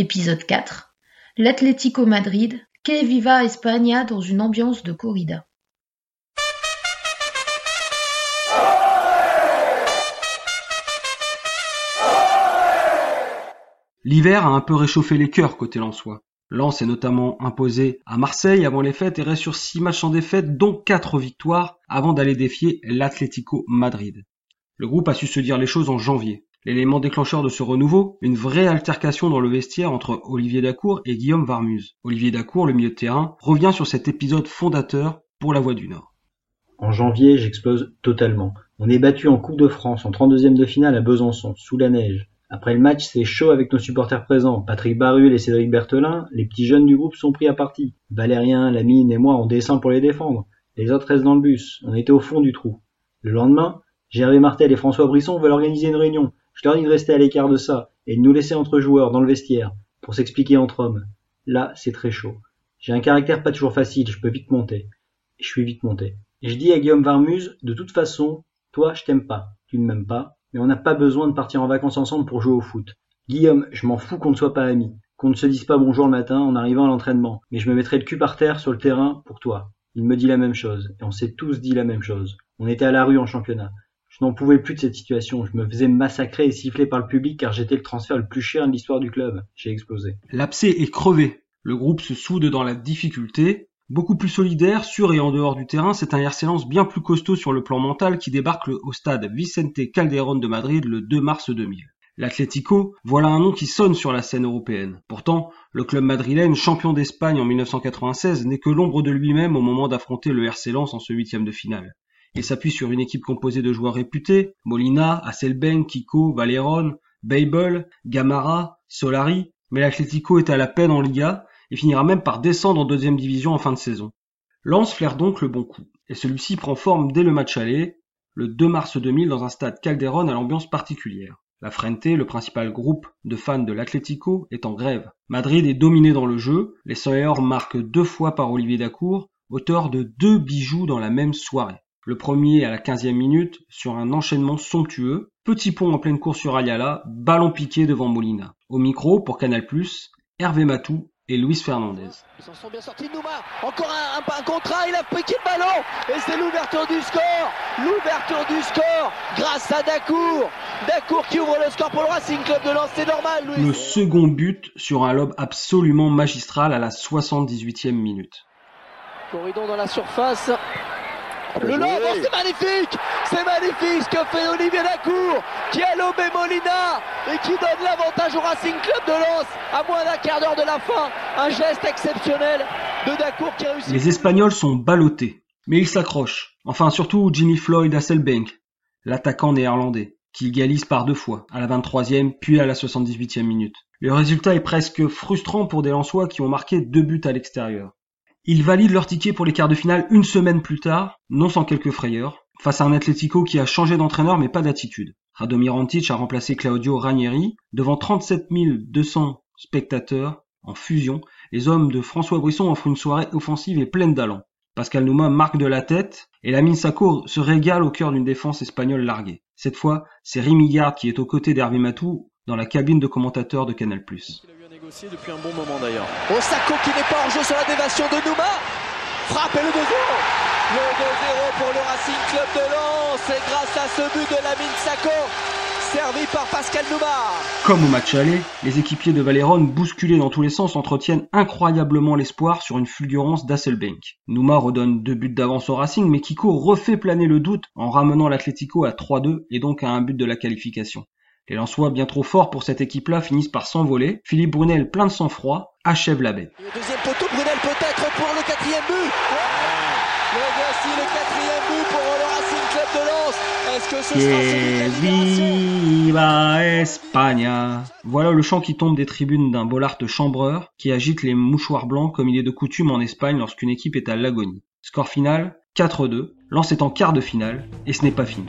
Épisode 4. L'Atlético Madrid, Que viva España dans une ambiance de corrida. L'hiver a un peu réchauffé les cœurs côté Lensois. Lens est notamment imposé à Marseille avant les fêtes et reste sur 6 matchs en défaite, dont 4 victoires, avant d'aller défier l'Atlético Madrid. Le groupe a su se dire les choses en janvier. L'élément déclencheur de ce renouveau, une vraie altercation dans le vestiaire entre Olivier Dacour et Guillaume Varmuse. Olivier Dacour, le milieu de terrain, revient sur cet épisode fondateur pour la Voix du Nord. En janvier, j'explose totalement. On est battu en Coupe de France en 32e de finale à Besançon, sous la neige. Après le match, c'est chaud avec nos supporters présents. Patrick Barruel et Cédric Berthelin, les petits jeunes du groupe sont pris à partie. Valérien, Lamine et moi, on descend pour les défendre. Les autres restent dans le bus. On était au fond du trou. Le lendemain, Gervais Martel et François Brisson veulent organiser une réunion. Je leur de rester à l'écart de ça et de nous laisser entre joueurs dans le vestiaire pour s'expliquer entre hommes. Là, c'est très chaud. J'ai un caractère pas toujours facile, je peux vite monter. Je suis vite monté. Et je dis à Guillaume Varmuse, de toute façon, toi, je t'aime pas. Tu ne m'aimes pas mais on n'a pas besoin de partir en vacances ensemble pour jouer au foot. Guillaume, je m'en fous qu'on ne soit pas amis, qu'on ne se dise pas bonjour le matin en arrivant à l'entraînement, mais je me mettrai le cul par terre sur le terrain pour toi. Il me dit la même chose, et on s'est tous dit la même chose. On était à la rue en championnat. Je n'en pouvais plus de cette situation, je me faisais massacrer et siffler par le public car j'étais le transfert le plus cher de l'histoire du club. J'ai explosé. L'abcès est crevé. Le groupe se soude dans la difficulté, Beaucoup plus solidaire, sur et en dehors du terrain, c'est un RC Lens bien plus costaud sur le plan mental qui débarque au stade Vicente Calderón de Madrid le 2 mars 2000. L'Atlético, voilà un nom qui sonne sur la scène européenne. Pourtant, le club madrilène, champion d'Espagne en 1996, n'est que l'ombre de lui-même au moment d'affronter le RC Lens en ce huitième de finale. Il s'appuie sur une équipe composée de joueurs réputés, Molina, Asselben, Kiko, Valerón, Babel, Gamara, Solari, mais l'Atlético est à la peine en Liga et finira même par descendre en deuxième division en fin de saison. Lens flaire donc le bon coup, et celui-ci prend forme dès le match aller, le 2 mars 2000 dans un stade Calderon à l'ambiance particulière. La Frente, le principal groupe de fans de l'Atlético, est en grève. Madrid est dominé dans le jeu, les Soeurs marquent deux fois par Olivier Dacour, auteur de deux bijoux dans la même soirée. Le premier à la 15e minute sur un enchaînement somptueux, petit pont en pleine course sur Ayala, ballon piqué devant Molina. Au micro, pour Canal+, Hervé Matou et Luis Fernandez. Ils s'en sont bien sortis, Nouma. Encore un, un, un, contrat, il a piqué le ballon? Et c'est l'ouverture du score. L'ouverture du score grâce à Dacour. Dacour qui ouvre le score pour le Racing Club de Lens, c'est normal. Louis. Le second but sur un lob absolument magistral à la 78e minute. Corridon dans la surface. Le lob, oh, c'est magnifique C'est magnifique ce que fait Olivier Dacour qui a lobé Molina et qui donne l'avantage au Racing Club de Lens à moins d'un quart d'heure de la fin. Un geste exceptionnel de Dacour qui a réussi. Les Espagnols sont ballottés, mais ils s'accrochent. Enfin surtout Jimmy Floyd Hasselbank, l'attaquant néerlandais, qui égalise par deux fois, à la 23e puis à la 78e minute. Le résultat est presque frustrant pour des Lensois qui ont marqué deux buts à l'extérieur. Ils valident leur ticket pour les quarts de finale une semaine plus tard, non sans quelques frayeurs, face à un Atlético qui a changé d'entraîneur mais pas d'attitude. Radomir Antic a remplacé Claudio Ranieri devant 37 200 spectateurs en fusion. Les hommes de François Brisson offrent une soirée offensive et pleine d'allant. Pascal Nouma marque de la tête et la Sacco se régale au cœur d'une défense espagnole larguée. Cette fois, c'est Rémi Garde qui est aux côtés d'Hervé Matou dans la cabine de commentateur de Canal+ négocié depuis un bon moment d'ailleurs. Osako qui n'est pas en jeu sur la déviation de Nouma. Frappe et le 2-0. Le 2-0 pour le Racing Club de Lens. Et grâce à ce but de Lamine Sako, servi par Pascal Nouma. Comme au match aller, les équipiers de Valéron, bousculés dans tous les sens, entretiennent incroyablement l'espoir sur une fulgurance d'Asselbank. Nouma redonne deux buts d'avance au Racing, mais Kiko refait planer le doute en ramenant l'Atlético à 3-2 et donc à un but de la qualification. Les Lensois, bien trop forts pour cette équipe-là, finissent par s'envoler. Philippe Brunel, plein de sang-froid, achève la baie. Le deuxième poteau, Brunel peut-être pour le quatrième but. Le voici le quatrième but pour le Racing Club de Lens. Est-ce que ce que viva España Voilà le chant qui tombe des tribunes d'un Bollard chambreur qui agite les mouchoirs blancs comme il est de coutume en Espagne lorsqu'une équipe est à l'agonie. Score final 4-2. Lens est en quart de finale et ce n'est pas fini.